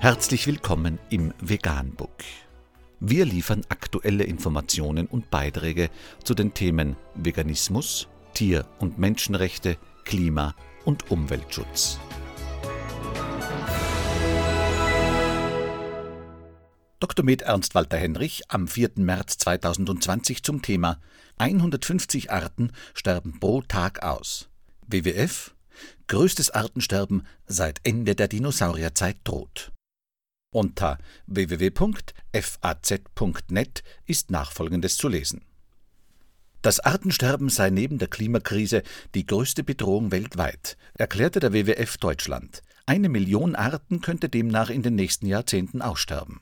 Herzlich willkommen im Veganbook. Wir liefern aktuelle Informationen und Beiträge zu den Themen Veganismus, Tier- und Menschenrechte, Klima- und Umweltschutz. Dr. Med Ernst Walter Henrich am 4. März 2020 zum Thema 150 Arten sterben pro Tag aus. WWF Größtes Artensterben seit Ende der Dinosaurierzeit droht. Unter www.faz.net ist nachfolgendes zu lesen. Das Artensterben sei neben der Klimakrise die größte Bedrohung weltweit, erklärte der WWF Deutschland. Eine Million Arten könnte demnach in den nächsten Jahrzehnten aussterben.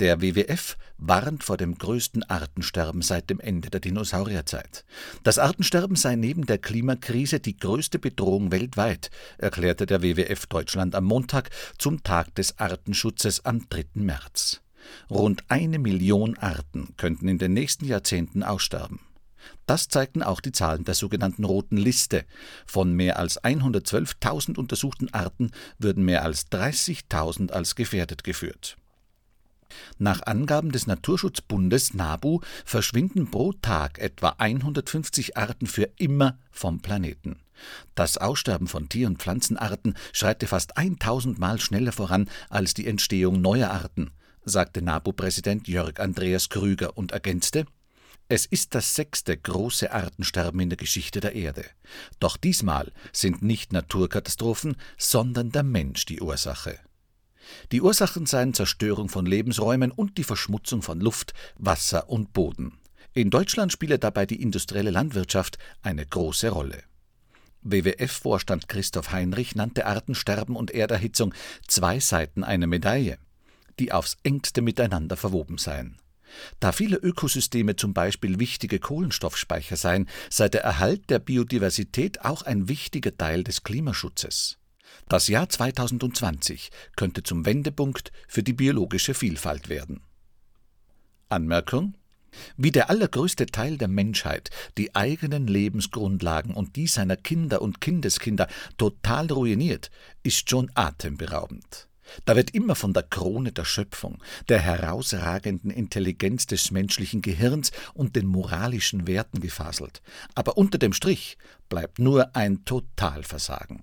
Der WWF warnt vor dem größten Artensterben seit dem Ende der Dinosaurierzeit. Das Artensterben sei neben der Klimakrise die größte Bedrohung weltweit, erklärte der WWF Deutschland am Montag zum Tag des Artenschutzes am 3. März. Rund eine Million Arten könnten in den nächsten Jahrzehnten aussterben. Das zeigten auch die Zahlen der sogenannten Roten Liste. Von mehr als 112.000 untersuchten Arten würden mehr als 30.000 als gefährdet geführt. Nach Angaben des Naturschutzbundes NABU verschwinden pro Tag etwa 150 Arten für immer vom Planeten. Das Aussterben von Tier- und Pflanzenarten schreite fast 1000 Mal schneller voran als die Entstehung neuer Arten, sagte NABU-Präsident Jörg Andreas Krüger und ergänzte, es ist das sechste große Artensterben in der Geschichte der Erde. Doch diesmal sind nicht Naturkatastrophen, sondern der Mensch die Ursache. Die Ursachen seien Zerstörung von Lebensräumen und die Verschmutzung von Luft, Wasser und Boden. In Deutschland spiele dabei die industrielle Landwirtschaft eine große Rolle. WWF-Vorstand Christoph Heinrich nannte Artensterben und Erderhitzung zwei Seiten einer Medaille, die aufs engste miteinander verwoben seien. Da viele Ökosysteme zum Beispiel wichtige Kohlenstoffspeicher seien, sei der Erhalt der Biodiversität auch ein wichtiger Teil des Klimaschutzes. Das Jahr 2020 könnte zum Wendepunkt für die biologische Vielfalt werden. Anmerkung wie der allergrößte Teil der Menschheit die eigenen Lebensgrundlagen und die seiner Kinder und Kindeskinder total ruiniert, ist schon atemberaubend. Da wird immer von der Krone der Schöpfung, der herausragenden Intelligenz des menschlichen Gehirns und den moralischen Werten gefaselt. Aber unter dem Strich bleibt nur ein Totalversagen.